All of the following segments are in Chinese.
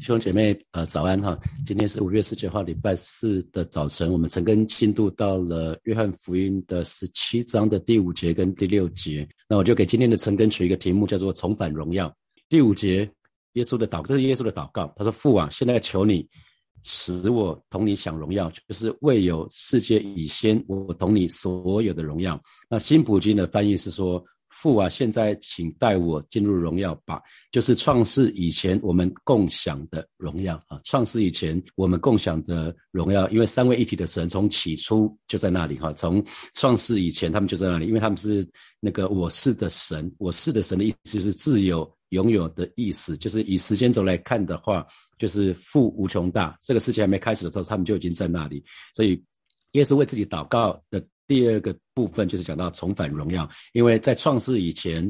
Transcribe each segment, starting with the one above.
弟兄姐妹，呃，早安哈！今天是五月十九号，礼拜四的早晨，我们曾跟进度到了约翰福音的十七章的第五节跟第六节。那我就给今天的陈根取一个题目，叫做“重返荣耀”。第五节，耶稣的祷，这是耶稣的祷告。他说：“父啊，现在求你使我同你享荣耀，就是未有世界以先，我同你所有的荣耀。”那新普京的翻译是说。父啊，现在请带我进入荣耀吧，就是创世以前我们共享的荣耀啊！创世以前我们共享的荣耀，因为三位一体的神从起初就在那里哈，从创世以前他们就在那里，因为他们是那个我是的神，我是的神的意思就是自由拥有的意思，就是以时间轴来看的话，就是父无穷大，这个事情还没开始的时候，他们就已经在那里，所以耶稣为自己祷告的。第二个部分就是讲到重返荣耀，因为在创世以前，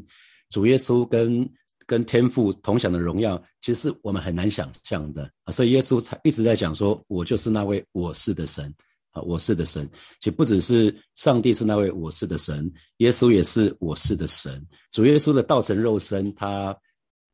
主耶稣跟跟天父同享的荣耀，其实是我们很难想象的啊。所以耶稣才一直在讲说：“我就是那位我是的神啊，我是的神。”其实不只是上帝是那位我是的神，耶稣也是我是的神。主耶稣的道成肉身，他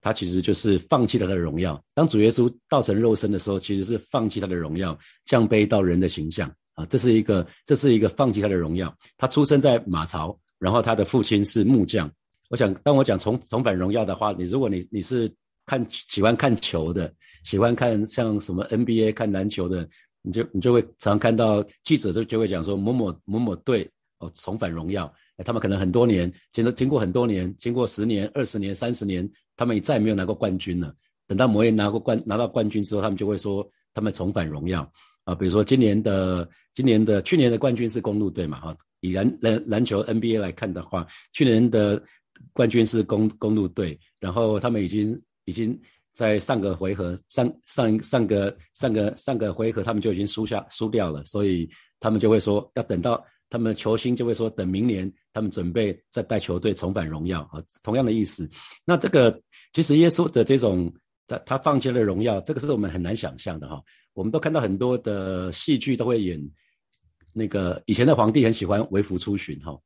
他其实就是放弃了他的荣耀。当主耶稣道成肉身的时候，其实是放弃他的荣耀，降卑到人的形象。啊，这是一个，这是一个放弃他的荣耀。他出生在马槽，然后他的父亲是木匠。我想，当我讲重重返荣耀的话，你如果你你是看喜欢看球的，喜欢看像什么 NBA 看篮球的，你就你就会常看到记者就就会讲说某某某某队哦重返荣耀。他们可能很多年，经过经过很多年，经过十年、二十年、三十年，他们再没有拿过冠军了。等到某一年拿过冠拿到冠军之后，他们就会说他们重返荣耀。啊，比如说今年的、今年的、去年的冠军是公路队嘛？哈，以篮篮篮球 NBA 来看的话，去年的冠军是公公路队，然后他们已经已经在上个回合、上上上个上个上个回合，他们就已经输下输掉了，所以他们就会说要等到他们球星就会说等明年他们准备再带球队重返荣耀啊，同样的意思。那这个其实耶稣的这种他他放弃了荣耀，这个是我们很难想象的哈。我们都看到很多的戏剧都会演那个以前的皇帝很喜欢微服出巡哈，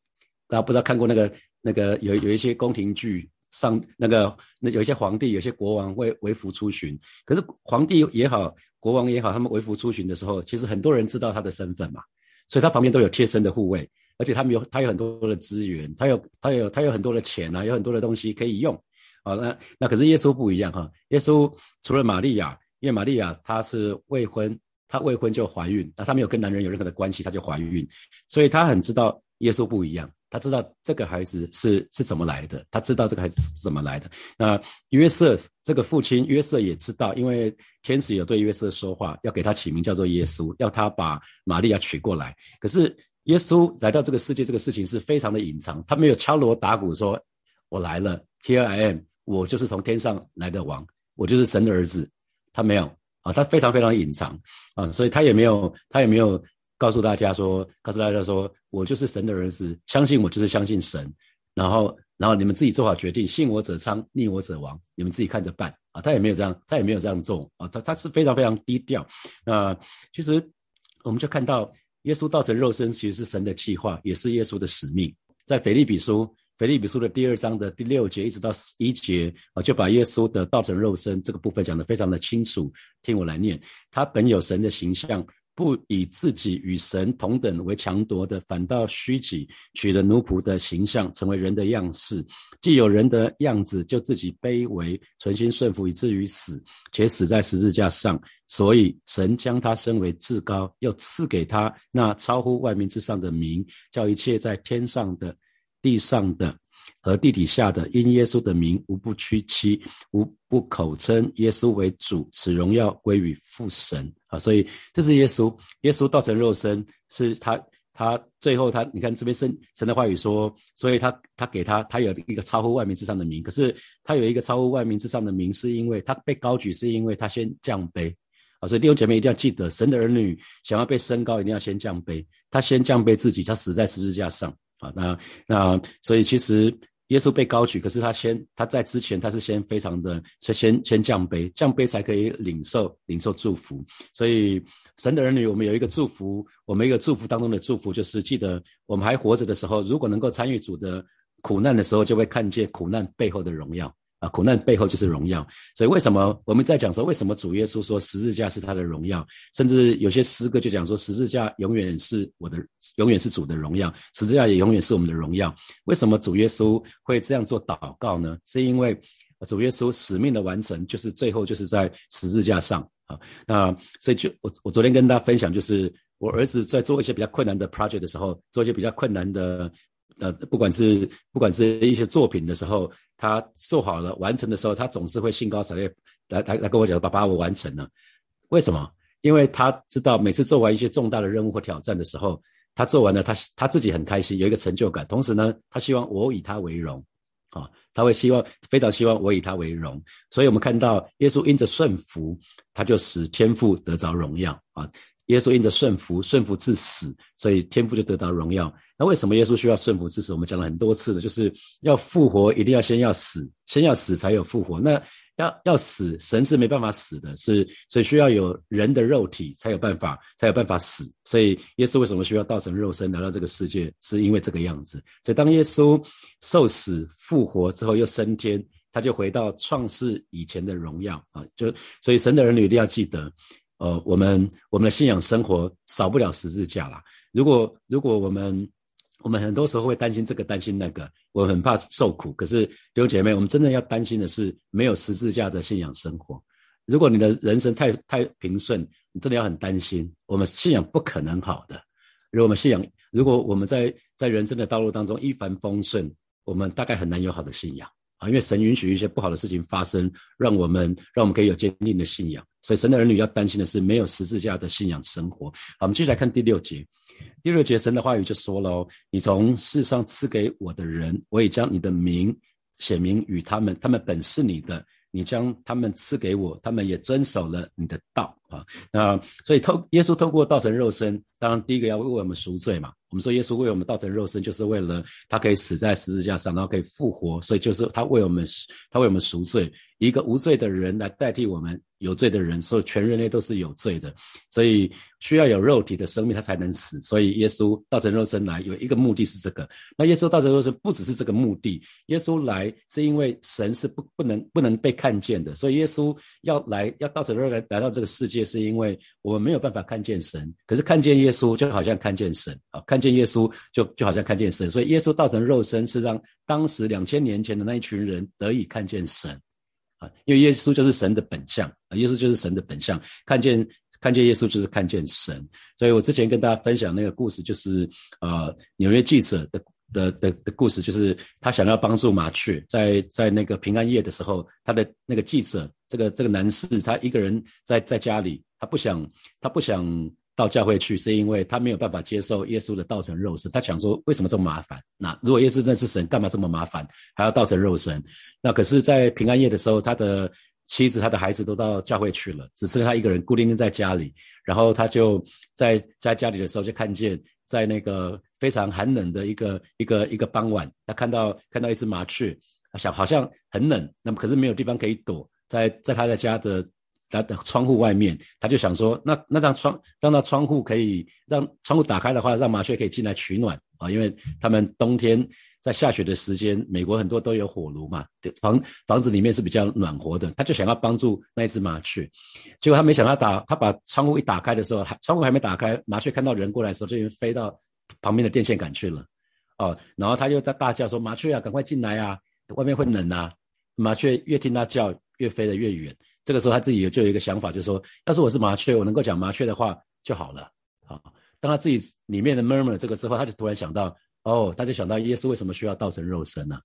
大家不知道看过那个那个有有一些宫廷剧上那个那有一些皇帝有些国王会微服出巡，可是皇帝也好国王也好，他们微服出巡的时候，其实很多人知道他的身份嘛，所以他旁边都有贴身的护卫，而且他们有他有很多的资源，他有他有他有很多的钱啊，有很多的东西可以用，好那那可是耶稣不一样哈，耶稣除了玛利亚。因为玛利亚她是未婚，她未婚就怀孕，那她没有跟男人有任何的关系，她就怀孕，所以她很知道耶稣不一样，她知道这个孩子是是怎么来的，她知道这个孩子是怎么来的。那约瑟这个父亲约瑟也知道，因为天使有对约瑟说话，要给他起名叫做耶稣，要他把玛利亚娶过来。可是耶稣来到这个世界，这个事情是非常的隐藏，他没有敲锣打鼓说：“我来了，Here I am，我就是从天上来的王，我就是神的儿子。”他没有啊，他非常非常隐藏啊，所以他也没有，他也没有告诉大家说，告诉大家说我就是神的儿子，相信我就是相信神，然后，然后你们自己做好决定，信我者昌，逆我者亡，你们自己看着办啊。他也没有这样，他也没有这样做啊，他他是非常非常低调。那其实我们就看到，耶稣道成肉身其实是神的计划，也是耶稣的使命，在腓利比书。腓立比书的第二章的第六节一直到十一节啊，就把耶稣的道成肉身这个部分讲得非常的清楚。听我来念：他本有神的形象，不以自己与神同等为强夺的，反倒虚己，取了奴仆的形象，成为人的样式。既有人的样子，就自己卑微，存心顺服，以至于死，且死在十字架上。所以神将他升为至高，又赐给他那超乎万民之上的名，叫一切在天上的。地上的和地底下的，因耶稣的名，无不屈膝，无不口称耶稣为主，使荣耀归于父神啊！所以这是耶稣，耶稣道成肉身，是他，他最后他，你看这边神神的话语说，所以他他给他，他有一个超乎万民之上的名，可是他有一个超乎万民之上的名，是因为他被高举，是因为他先降卑啊！所以弟兄姐妹一定要记得，神的儿女想要被升高，一定要先降卑，他先降卑自己，他死在十字架上。啊，那那所以其实耶稣被高举，可是他先他在之前他是先非常的，先先先降杯，降杯才可以领受领受祝福。所以神的儿女，我们有一个祝福，我们一个祝福当中的祝福就是记得我们还活着的时候，如果能够参与主的苦难的时候，就会看见苦难背后的荣耀。啊，苦难背后就是荣耀。所以为什么我们在讲说，为什么主耶稣说十字架是他的荣耀？甚至有些诗歌就讲说，十字架永远是我的，永远是主的荣耀，十字架也永远是我们的荣耀。为什么主耶稣会这样做祷告呢？是因为主耶稣使命的完成，就是最后就是在十字架上啊。那所以就我我昨天跟大家分享，就是我儿子在做一些比较困难的 project 的时候，做一些比较困难的。呃，不管是不管是一些作品的时候，他做好了完成的时候，他总是会兴高采烈来来来跟我讲：“爸爸，我完成了。”为什么？因为他知道每次做完一些重大的任务或挑战的时候，他做完了，他他自己很开心，有一个成就感。同时呢，他希望我以他为荣，啊，他会希望非常希望我以他为荣。所以我们看到耶稣因着顺服，他就使天父得着荣耀啊。耶稣因着顺服，顺服至死，所以天父就得到荣耀。那为什么耶稣需要顺服至死？我们讲了很多次的，就是要复活，一定要先要死，先要死才有复活。那要要死，神是没办法死的，是所以需要有人的肉体才有办法，才有办法死。所以耶稣为什么需要道成肉身来到这个世界？是因为这个样子。所以当耶稣受死复活之后，又升天，他就回到创世以前的荣耀啊！就所以神的儿女一定要记得。呃，我们我们的信仰生活少不了十字架啦。如果如果我们我们很多时候会担心这个担心那个，我很怕受苦。可是弟兄姐妹，我们真的要担心的是没有十字架的信仰生活。如果你的人生太太平顺，你真的要很担心。我们信仰不可能好的。如果我们信仰，如果我们在在人生的道路当中一帆风顺，我们大概很难有好的信仰。啊，因为神允许一些不好的事情发生，让我们让我们可以有坚定的信仰。所以神的儿女要担心的是没有十字架的信仰生活。好，我们继续来看第六节。第六节神的话语就说了：“你从世上赐给我的人，我也将你的名写明与他们，他们本是你的。你将他们赐给我，他们也遵守了你的道。”啊，那所以透耶稣透过道成肉身，当然第一个要为我们赎罪嘛。我们说耶稣为我们道成肉身，就是为了他可以死在十字架上，然后可以复活，所以就是他为我们，他为我们赎罪，一个无罪的人来代替我们有罪的人，所以全人类都是有罪的，所以需要有肉体的生命，他才能死。所以耶稣道成肉身来有一个目的是这个。那耶稣道成肉身不只是这个目的，耶稣来是因为神是不不能不能被看见的，所以耶稣要来要道成肉身来到这个世界，是因为我们没有办法看见神，可是看见耶稣就好像看见神啊，看。见耶稣就就好像看见神，所以耶稣道成肉身是让当时两千年前的那一群人得以看见神啊，因为耶稣就是神的本相啊，耶稣就是神的本相，看见看见耶稣就是看见神。所以我之前跟大家分享那个故事，就是呃纽约记者的的的的故事，就是他想要帮助麻雀，在在那个平安夜的时候，他的那个记者这个这个男士，他一个人在在家里，他不想他不想。到教会去，是因为他没有办法接受耶稣的道成肉身。他想说，为什么这么麻烦？那如果耶稣真是神，干嘛这么麻烦，还要道成肉身？那可是，在平安夜的时候，他的妻子、他的孩子都到教会去了，只剩他一个人孤零零在家里。然后他就在在家里的时候，就看见在那个非常寒冷的一个一个一个傍晚，他看到看到一只麻雀，他想好像很冷，那么可是没有地方可以躲，在在他的家的。他的窗户外面，他就想说，那那让窗让那窗户可以让窗户打开的话，让麻雀可以进来取暖啊，因为他们冬天在下雪的时间，美国很多都有火炉嘛，房房子里面是比较暖和的。他就想要帮助那只麻雀，结果他没想到打他把窗户一打开的时候，窗户还没打开，麻雀看到人过来的时候，就已经飞到旁边的电线杆去了哦，然后他就在大叫说：“麻雀啊，赶快进来啊，外面会冷啊！”麻雀越听他叫，越飞得越远。这个时候他自己就有一个想法，就是说，要是我是麻雀，我能够讲麻雀的话就好了。啊，当他自己里面的 murmur 这个之后，他就突然想到，哦，他就想到耶稣为什么需要道成肉身呢？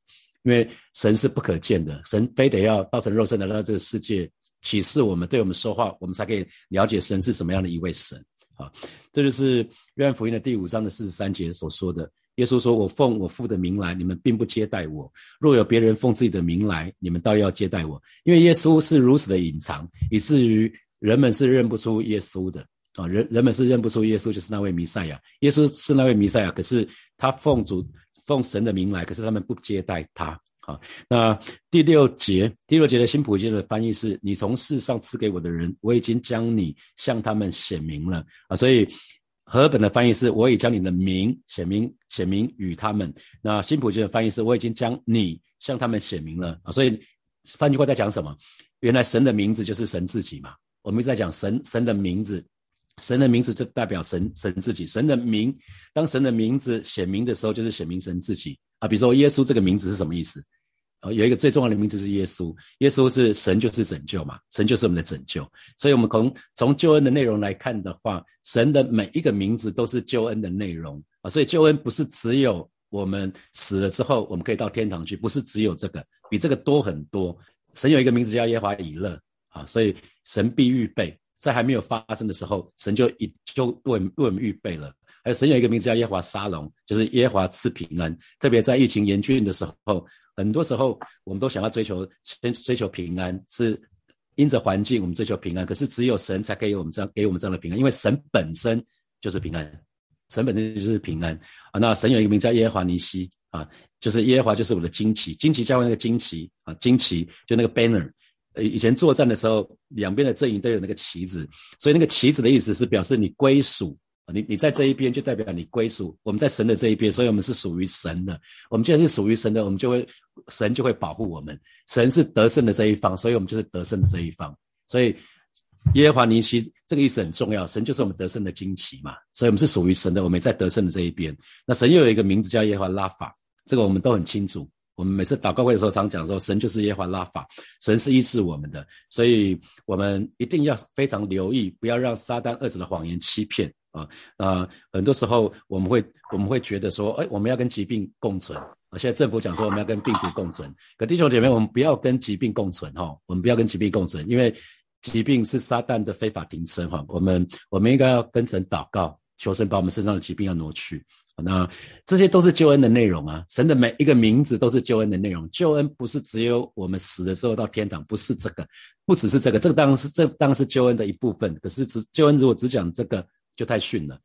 因为神是不可见的，神非得要道成肉身来到这个世界启示我们，对我们说话，我们才可以了解神是什么样的一位神。啊，这就是约翰福音的第五章的四十三节所说的。耶稣说：“我奉我父的名来，你们并不接待我；若有别人奉自己的名来，你们倒要接待我。因为耶稣是如此的隐藏，以至于人们是认不出耶稣的啊！人人们是认不出耶稣就是那位弥赛亚。耶稣是那位弥赛亚，可是他奉主奉神的名来，可是他们不接待他。啊，那第六节第六节的新普京的翻译是：你从世上赐给我的人，我已经将你向他们显明了啊！所以。和本的翻译是：我已将你的名显明，显明与他们。那新普京的翻译是：我已经将你向他们显明了啊。所以换句话在讲什么？原来神的名字就是神自己嘛。我们一直在讲神神的名字，神的名字就代表神神自己。神的名，当神的名字显明的时候，就是显明神自己啊。比如说耶稣这个名字是什么意思？啊，有一个最重要的名字是耶稣，耶稣是神就是拯救嘛，神就是我们的拯救。所以，我们从从救恩的内容来看的话，神的每一个名字都是救恩的内容啊。所以，救恩不是只有我们死了之后我们可以到天堂去，不是只有这个，比这个多很多。神有一个名字叫耶华以勒。啊，所以神必预备，在还没有发生的时候，神就已就为为我们预备了。而神有一个名字叫耶华沙龙，就是耶华赐平安。特别在疫情严峻的时候，很多时候我们都想要追求先追求平安，是因着环境我们追求平安。可是只有神才可以我们这样给我们这样的平安，因为神本身就是平安，神本身就是平安啊。那神有一个名字叫耶和华尼西啊，就是耶和华就是我的旌旗，旌旗教会那个旌旗啊，旌旗就那个 banner。呃，以前作战的时候，两边的阵营都有那个旗子，所以那个旗子的意思是表示你归属你你在这一边就代表你归属，我们在神的这一边，所以我们是属于神的。我们既然是属于神的，我们就会神就会保护我们。神是得胜的这一方，所以我们就是得胜的这一方。所以耶和华尼西这个意思很重要，神就是我们得胜的旌旗嘛，所以我们是属于神的，我们在得胜的这一边。那神又有一个名字叫耶和华拉法，这个我们都很清楚。我们每次祷告会的时候，常讲说，神就是耶和华拉法，神是医治我们的，所以我们一定要非常留意，不要让撒旦二者的谎言欺骗啊啊！很多时候我们会我们会觉得说，哎，我们要跟疾病共存啊。现在政府讲说我们要跟病毒共存，可弟兄姐妹，我们不要跟疾病共存哈，我们不要跟疾病共存，因为疾病是撒旦的非法庭生哈。我们我们应该要跟神祷告，求神把我们身上的疾病要挪去。那这些都是救恩的内容啊！神的每一个名字都是救恩的内容。救恩不是只有我们死了之后到天堂，不是这个，不只是这个，这个当然是这当然是救恩的一部分。可是只救恩如果只讲这个，就太逊了。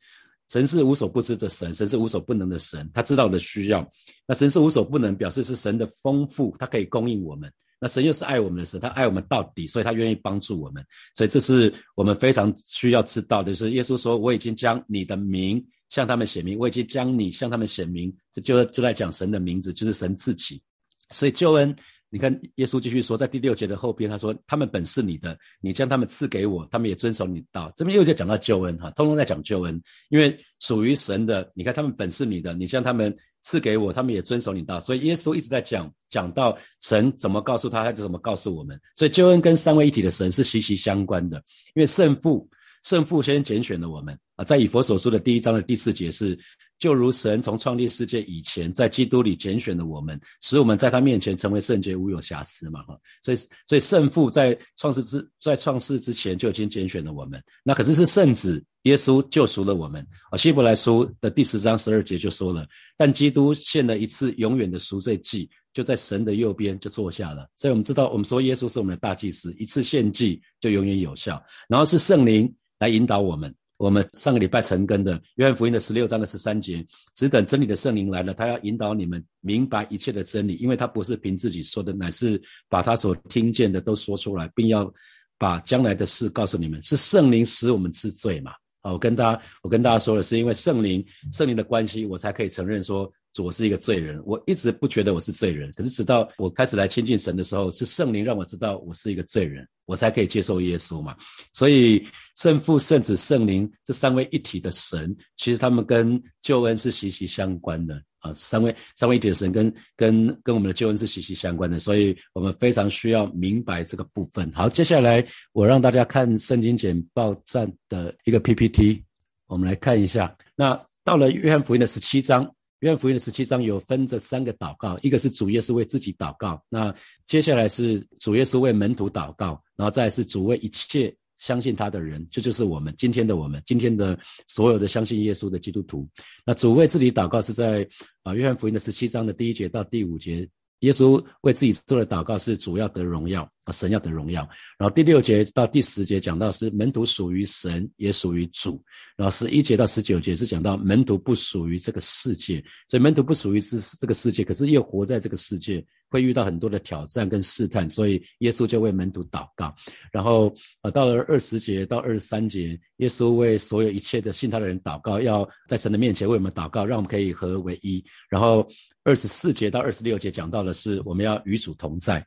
神是无所不知的神，神是无所不能的神，他知道的需要。那神是无所不能，表示是神的丰富，他可以供应我们。那神又是爱我们的神，他爱我们到底，所以他愿意帮助我们。所以这是我们非常需要知道的，就是耶稣说：“我已经将你的名。”向他们显明，我已经将你向他们显明，这就就在讲神的名字，就是神自己。所以救恩，你看耶稣继续说，在第六节的后边，他说：“他们本是你的，你将他们赐给我，他们也遵守你道。”这边又在讲到救恩，哈，通通在讲救恩，因为属于神的，你看他们本是你的，你将他们赐给我，他们也遵守你道。所以耶稣一直在讲，讲到神怎么告诉他，他就怎么告诉我们。所以救恩跟三位一体的神是息息相关的，因为圣父。圣父先拣选了我们啊，在以佛所说的第一章的第四节是，就如神从创立世界以前，在基督里拣选了我们，使我们在他面前成为圣洁无有瑕疵嘛哈，所以所以圣父在创世之在创世之前就已经拣选了我们，那可是是圣子耶稣救赎了我们啊，希伯来书的第十章十二节就说了，但基督献了一次永远的赎罪祭，就在神的右边就坐下了，所以我们知道我们说耶稣是我们的大祭司，一次献祭就永远有效，然后是圣灵。来引导我们。我们上个礼拜成根的约翰福音的十六章的十三节，只等真理的圣灵来了，他要引导你们明白一切的真理，因为他不是凭自己说的，乃是把他所听见的都说出来，并要把将来的事告诉你们。是圣灵使我们知罪嘛？好，我跟大家，我跟大家说的是，因为圣灵，圣灵的关系，我才可以承认说。我是一个罪人，我一直不觉得我是罪人，可是直到我开始来亲近神的时候，是圣灵让我知道我是一个罪人，我才可以接受耶稣嘛。所以圣父、圣子、圣灵这三位一体的神，其实他们跟救恩是息息相关的啊。三位三位一体的神跟跟跟我们的救恩是息息相关的，所以我们非常需要明白这个部分。好，接下来我让大家看圣经简报站的一个 PPT，我们来看一下。那到了约翰福音的十七章。约翰福音的十七章有分这三个祷告，一个是主耶稣为自己祷告，那接下来是主耶稣为门徒祷告，然后再是主为一切相信他的人，这就是我们今天的我们，今天的所有的相信耶稣的基督徒。那主为自己祷告是在啊约翰福音的十七章的第一节到第五节。耶稣为自己做的祷告是主要得荣耀啊，神要得荣耀。然后第六节到第十节讲到是门徒属于神，也属于主。然后十一节到十九节是讲到门徒不属于这个世界，所以门徒不属于是这个世界，可是又活在这个世界。会遇到很多的挑战跟试探，所以耶稣就为门徒祷告。然后，呃，到了二十节到二十三节，耶稣为所有一切的信他的人祷告，要在神的面前为我们祷告，让我们可以合为一。然后，二十四节到二十六节讲到的是我们要与主同在。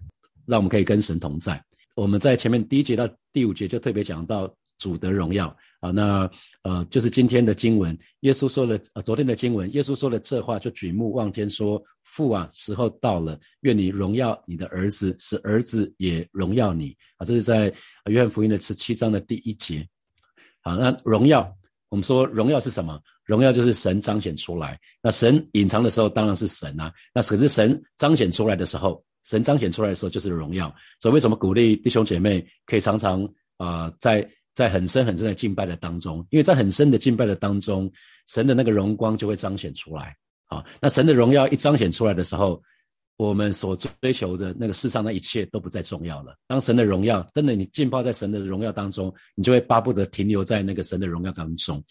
让我们可以跟神同在。我们在前面第一节到第五节就特别讲到主的荣耀啊，那呃就是今天的经文，耶稣说了，呃昨天的经文，耶稣说了这话，就举目望天说：“父啊，时候到了，愿你荣耀你的儿子，使儿子也荣耀你。”啊，这是在约翰福音的十七章的第一节。好，那荣耀，我们说荣耀是什么？荣耀就是神彰显出来。那神隐藏的时候当然是神啊。那可是神彰显出来的时候，神彰显出来的时候就是荣耀。所以为什么鼓励弟兄姐妹可以常常啊，在在很深很深的敬拜的当中？因为在很深的敬拜的当中，神的那个荣光就会彰显出来。啊，那神的荣耀一彰显出来的时候，我们所追求的那个世上的一切都不再重要了。当神的荣耀真的你浸泡在神的荣耀当中，你就会巴不得停留在那个神的荣耀当中。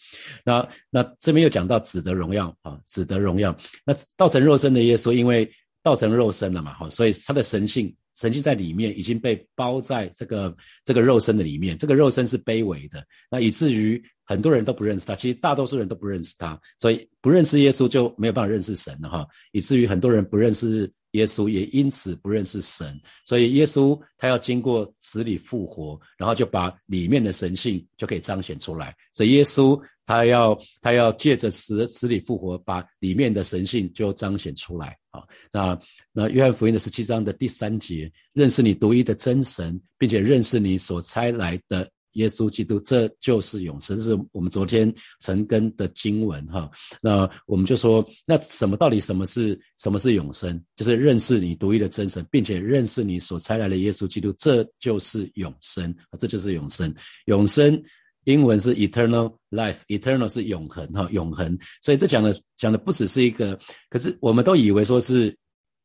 那那这边又讲到子的荣耀啊，子的荣耀。那道成肉身的耶稣，因为道成肉身了嘛，哈，所以他的神性神迹在里面已经被包在这个这个肉身的里面。这个肉身是卑微的，那以至于很多人都不认识他。其实大多数人都不认识他，所以不认识耶稣就没有办法认识神了哈。以至于很多人不认识。耶稣也因此不认识神，所以耶稣他要经过死里复活，然后就把里面的神性就可以彰显出来。所以耶稣他要他要借着死死里复活，把里面的神性就彰显出来。啊，那那约翰福音的十七章的第三节，认识你独一的真神，并且认识你所差来的。耶稣基督，这就是永生，是我们昨天陈根的经文哈。那我们就说，那什么到底什么是什么是永生？就是认识你独一的真神，并且认识你所差来的耶稣基督，这就是永生啊这就是永生。永生英文是 eternal life，eternal 是永恒哈，永恒。所以这讲的讲的不只是一个，可是我们都以为说是。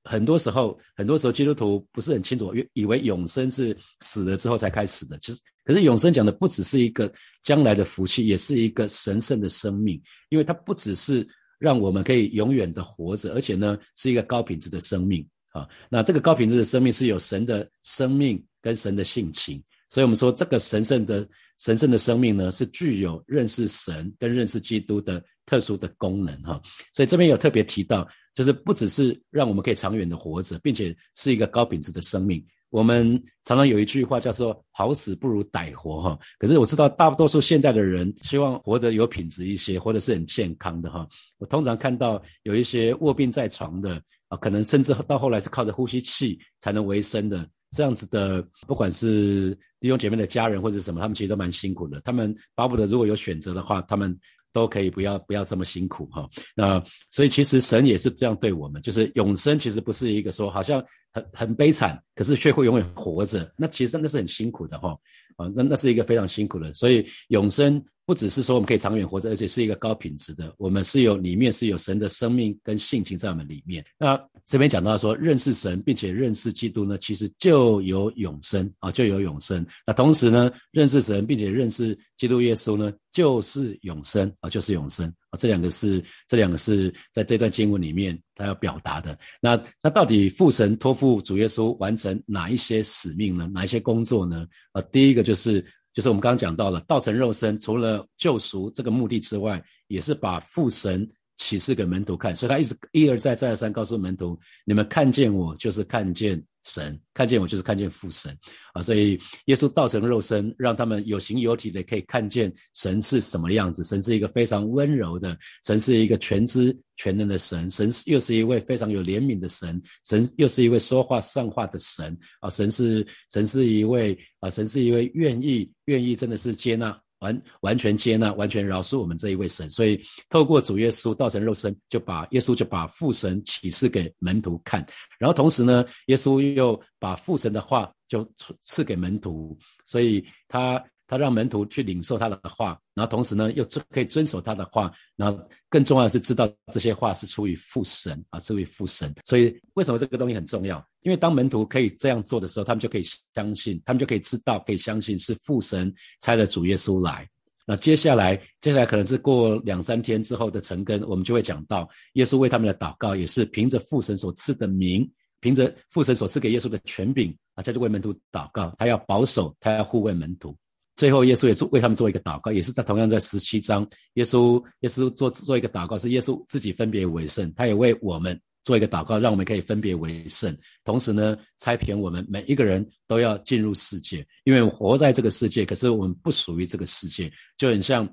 很多时候，很多时候基督徒不是很清楚，以为永生是死了之后才开始的。其实，可是永生讲的不只是一个将来的福气，也是一个神圣的生命，因为它不只是让我们可以永远的活着，而且呢是一个高品质的生命啊。那这个高品质的生命是有神的生命跟神的性情，所以我们说这个神圣的神圣的生命呢，是具有认识神跟认识基督的。特殊的功能哈，所以这边有特别提到，就是不只是让我们可以长远的活着，并且是一个高品质的生命。我们常常有一句话叫做“好死不如歹活”哈，可是我知道大多数现在的人希望活得有品质一些，活得是很健康的哈。我通常看到有一些卧病在床的啊，可能甚至到后来是靠着呼吸器才能维生的这样子的，不管是弟兄姐妹的家人或者什么，他们其实都蛮辛苦的。他们巴不得如果有选择的话，他们。都可以不要不要这么辛苦哈，那所以其实神也是这样对我们，就是永生其实不是一个说好像很很悲惨，可是却会永远活着，那其实真的是很辛苦的哈，啊那那是一个非常辛苦的，所以永生不只是说我们可以长远活着，而且是一个高品质的，我们是有里面是有神的生命跟性情在我们里面。那这边讲到说认识神并且认识基督呢，其实就有永生啊，就有永生。那同时呢，认识神并且认识基督耶稣呢，就是永生。啊，就是永生啊，这两个是这两个是在这段经文里面他要表达的。那那到底父神托付主耶稣完成哪一些使命呢？哪一些工作呢？啊，第一个就是就是我们刚刚讲到了道成肉身，除了救赎这个目的之外，也是把父神启示给门徒看，所以他一直一而再再而三告诉门徒：你们看见我，就是看见。神看见我就是看见父神啊，所以耶稣道成肉身，让他们有形有体的可以看见神是什么样子。神是一个非常温柔的，神是一个全知全能的神，神又是一位非常有怜悯的神，神又是一位说话算话的神啊，神是神是一位啊，神是一位愿意愿意真的是接纳。完完全接纳，完全饶恕我们这一位神，所以透过主耶稣道成肉身，就把耶稣就把父神启示给门徒看，然后同时呢，耶稣又把父神的话就赐给门徒，所以他。他让门徒去领受他的话，然后同时呢，又遵可以遵守他的话，然后更重要的是知道这些话是出于父神啊，出于父神。所以为什么这个东西很重要？因为当门徒可以这样做的时候，他们就可以相信，他们就可以知道，可以相信是父神差了主耶稣来。那接下来，接下来可能是过两三天之后的成根，我们就会讲到耶稣为他们的祷告，也是凭着父神所赐的名，凭着父神所赐给耶稣的权柄啊，在这为门徒祷告，他要保守，他要护卫门徒。最后，耶稣也做为他们做一个祷告，也是在同样在十七章，耶稣耶稣做做一个祷告，是耶稣自己分别为圣，他也为我们做一个祷告，让我们可以分别为圣。同时呢，差遣我们每一个人都要进入世界，因为活在这个世界，可是我们不属于这个世界，就很像。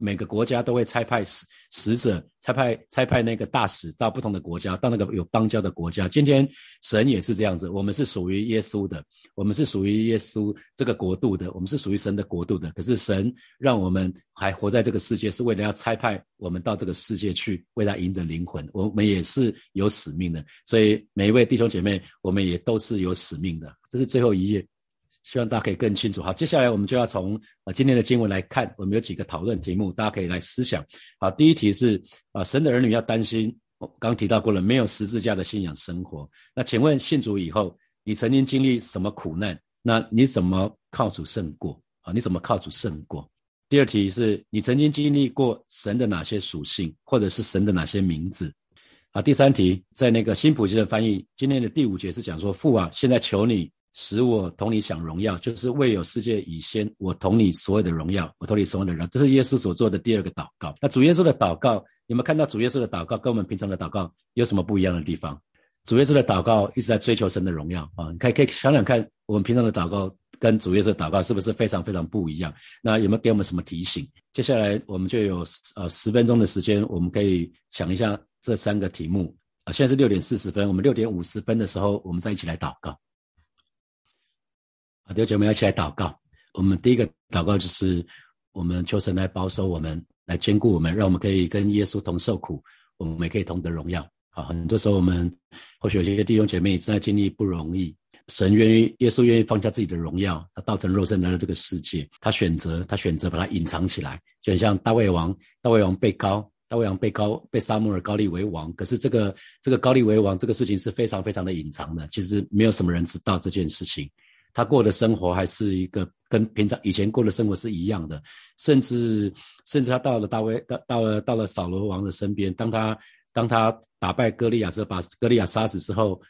每个国家都会差派使使者，差派差派那个大使到不同的国家，到那个有邦交的国家。今天神也是这样子，我们是属于耶稣的，我们是属于耶稣这个国度的，我们是属于神的国度的。可是神让我们还活在这个世界，是为了要差派我们到这个世界去，为他赢得灵魂。我们也是有使命的，所以每一位弟兄姐妹，我们也都是有使命的。这是最后一页。希望大家可以更清楚。好，接下来我们就要从呃今天的经文来看，我们有几个讨论题目，大家可以来思想。好，第一题是啊，神的儿女要担心，我刚提到过了，没有十字架的信仰生活。那请问信主以后，你曾经经历什么苦难？那你怎么靠主胜过？啊，你怎么靠主胜过？第二题是你曾经经历过神的哪些属性，或者是神的哪些名字？啊，第三题在那个新普京的翻译，今天的第五节是讲说父啊，现在求你。使我同你享荣耀，就是未有世界以先，我同你所有的荣耀，我同你所有的荣耀，这是耶稣所做的第二个祷告。那主耶稣的祷告，有没有看到主耶稣的祷告跟我们平常的祷告有什么不一样的地方？主耶稣的祷告一直在追求神的荣耀啊！你可以可以想想看，我们平常的祷告跟主耶稣的祷告是不是非常非常不一样？那有没有给我们什么提醒？接下来我们就有呃十分钟的时间，我们可以想一下这三个题目啊。现在是六点四十分，我们六点五十分的时候，我们再一起来祷告。弟兄姐妹，要一起来祷告。我们第一个祷告就是，我们求神来保守我们，来兼顾我们，让我们可以跟耶稣同受苦，我们也可以同得荣耀。好，很多时候我们或许有些弟兄姐妹正在经历不容易，神愿意，耶稣愿意放下自己的荣耀，他道成肉身来到这个世界，他选择，他选择把它隐藏起来，就像大卫王，大卫王被高，大卫王被高，被沙漠尔高立为王，可是这个这个高立为王这个事情是非常非常的隐藏的，其实没有什么人知道这件事情。他过的生活还是一个跟平常以前过的生活是一样的，甚至甚至他到了大卫到到了到了扫罗王的身边，当他当他打败歌利亚之后，把歌利亚杀死之后，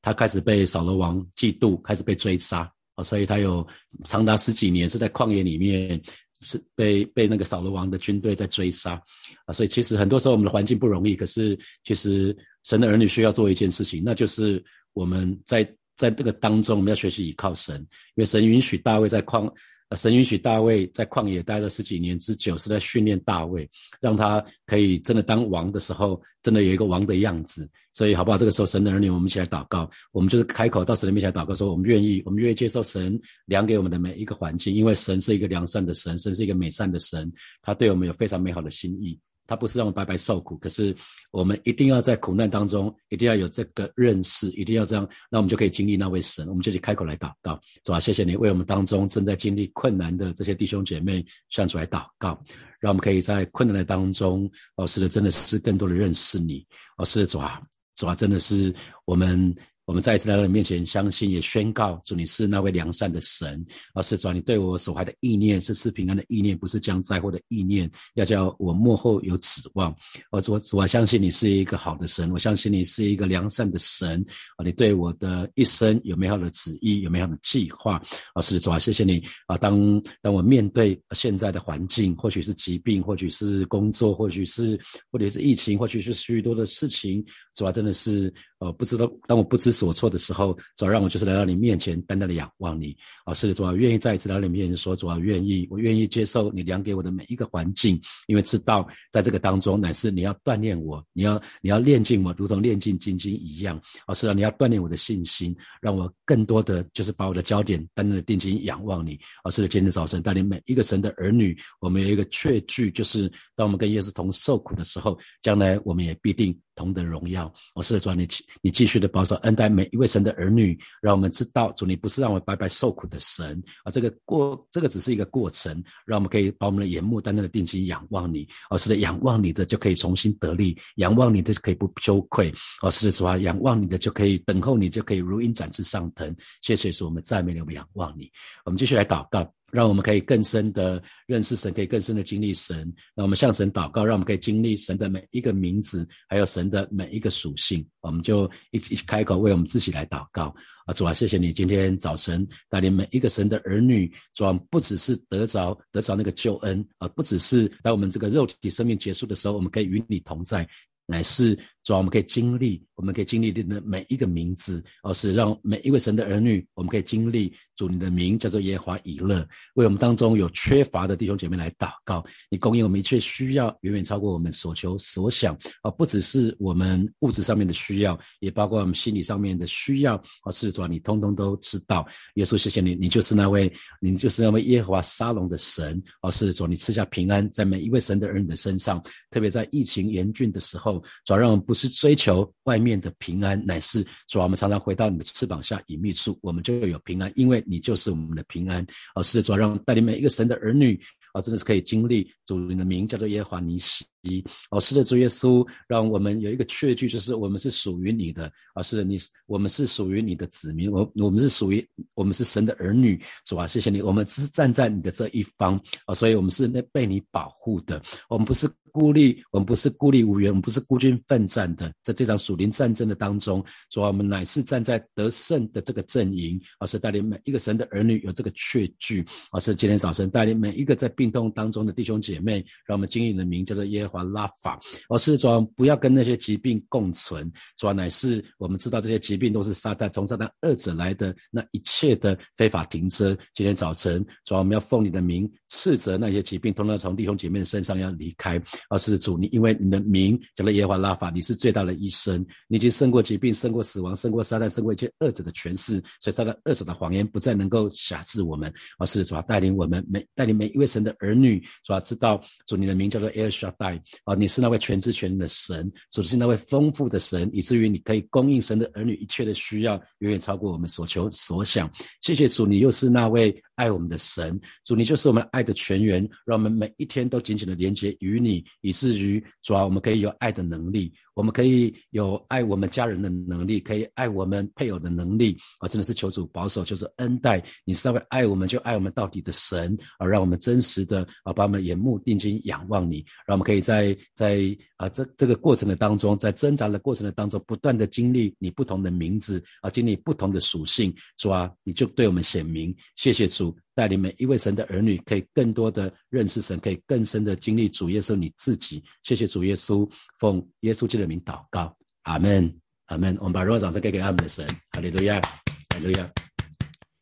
他开始被扫罗王嫉妒，开始被追杀啊，所以他有长达十几年是在旷野里面是被被那个扫罗王的军队在追杀啊，所以其实很多时候我们的环境不容易，可是其实神的儿女需要做一件事情，那就是我们在。在这个当中，我们要学习依靠神，因为神允许大卫在旷，神允许大卫在旷野待了十几年之久，是在训练大卫，让他可以真的当王的时候，真的有一个王的样子。所以，好不好？这个时候，神的儿女，我们一起来祷告，我们就是开口到神的面前祷告，说我们愿意，我们愿意接受神量给我们的每一个环境，因为神是一个良善的神，神是一个美善的神，他对我们有非常美好的心意。他不是让我们白白受苦，可是我们一定要在苦难当中，一定要有这个认识，一定要这样，那我们就可以经历那位神。我们就去开口来祷告，是吧？谢谢你为我们当中正在经历困难的这些弟兄姐妹向主来祷告，让我们可以在困难的当中，哦，师的，真的是更多的认识你，哦，师的，主啊，主啊，真的是我们。我们再一次来到你面前，相信也宣告主你是那位良善的神，而是主你对我所怀的意念是赐平安的意念，不是将灾祸的意念，要叫我幕后有指望。我主主啊，相信你是一个好的神，我相信你是一个良善的神啊，你对我的一生有美好的旨意，有美好的计划啊，是主啊，谢谢你啊。当当我面对现在的环境，或许是疾病，或许是工作，或许是或者是疫情，或许是许多的事情，主啊，真的是呃不知道，当我不知。所措的时候，主要让我就是来到你面前，单单的仰望你啊！是的，主要愿意再一次来到你面前说，主要愿意，我愿意接受你量给我的每一个环境，因为知道在这个当中，乃是你要锻炼我，你要你要练尽我，如同练尽金经一样啊！是啊，你要锻炼我的信心，让我更多的就是把我的焦点单单的定睛仰望你啊！是的，今天早晨带领每一个神的儿女，我们有一个确据，就是当我们跟耶稣同受苦的时候，将来我们也必定。同等荣耀，我是主，你你继续的保守恩待每一位神的儿女，让我们知道主，你不是让我白白受苦的神啊！这个过，这个只是一个过程，让我们可以把我们的眼目单单的定睛仰望你，而是的仰望你的就可以重新得力，仰望你的就可以不羞愧，而是的主啊，仰望你的就可以等候你，就可以如鹰展翅上腾。谢谢主，我们赞美你，我们仰望你，我们继续来祷告。让我们可以更深的认识神，可以更深的经历神。那我们向神祷告，让我们可以经历神的每一个名字，还有神的每一个属性。我们就一一开口为我们自己来祷告啊！主啊，谢谢你今天早晨带领每一个神的儿女，主啊，不只是得着得着那个救恩啊，不只是当我们这个肉体生命结束的时候，我们可以与你同在。乃是主要，我们可以经历，我们可以经历你的每一个名字，而是让每一位神的儿女，我们可以经历主你的名叫做耶华以勒，为我们当中有缺乏的弟兄姐妹来祷告，你供应我们一切需要，远远超过我们所求所想啊！不只是我们物质上面的需要，也包括我们心理上面的需要啊！是主啊，你通通都知道。耶稣，谢谢你，你就是那位，你就是那位耶和华沙龙的神哦！是主，你赐下平安在每一位神的儿女的身上，特别在疫情严峻的时候，主要让我们不是追求外面的平安，乃是主啊，我们常常回到你的翅膀下隐秘处，我们就有平安，因为你就是我们的平安啊！是说，让带领每一个神的儿女。啊，真的是可以经历主你的名叫做耶和华尼一。哦，是的，主耶稣，让我们有一个确据，就是我们是属于你的。啊，是的，你我们是属于你的子民，我我们是属于我们是神的儿女，主啊，谢谢你，我们只是站在你的这一方啊，所以我们是那被你保护的，我们不是。孤立，我们不是孤立无援，我们不是孤军奋战的，在这场属灵战争的当中，主啊，我们乃是站在得胜的这个阵营，而是带领每一个神的儿女有这个确据，而是今天早晨带领每一个在病痛当中的弟兄姐妹，让我们经历的名叫做耶和华拉法，而是主不要跟那些疾病共存，主要乃是我们知道这些疾病都是撒旦从撒旦二者来的那一切的非法停车。今天早晨，主要我们要奉你的名斥责那些疾病，通通从弟兄姐妹身上要离开。而是主，你因为你的名叫做耶华拉法，你是最大的医生，你已经胜过疾病，胜过死亡，胜过撒旦，胜过一切恶者的权势，所以他的恶者的谎言不再能够辖制我们。而是主要带领我们每带领每一位神的儿女，主要知道主你的名叫做 El Shaddai，啊，你是那位全知全能的神，主是那位丰富的神，以至于你可以供应神的儿女一切的需要，远远超过我们所求所想。谢谢主，你又是那位爱我们的神，主你就是我们爱的泉源，让我们每一天都紧紧的连接于你。以至于主要我们可以有爱的能力。我们可以有爱我们家人的能力，可以爱我们配偶的能力啊！真的是求主保守，就是恩待你稍微爱我们就爱我们到底的神啊！让我们真实的啊，把我们眼目定睛仰望你，让我们可以在在在啊这这个过程的当中，在挣扎的过程的当中，不断的经历你不同的名字啊，经历不同的属性，主啊，你就对我们显明。谢谢主带领每一位神的儿女，可以更多的认识神，可以更深的经历主耶稣你自己。谢谢主耶稣，奉耶稣基督。的名祷告，阿门，阿门。我们把荣耀掌声给给阿门的神，哈利路亚，哈利路亚。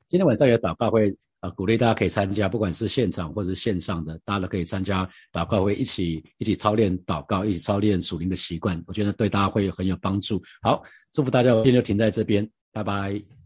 今天晚上有祷告会啊，鼓励大家可以参加，不管是现场或者是线上的，大家都可以参加祷告会，一起一起操练祷告，一起操练属灵的习惯。我觉得对大家会很有帮助。好，祝福大家，今天就停在这边，拜拜。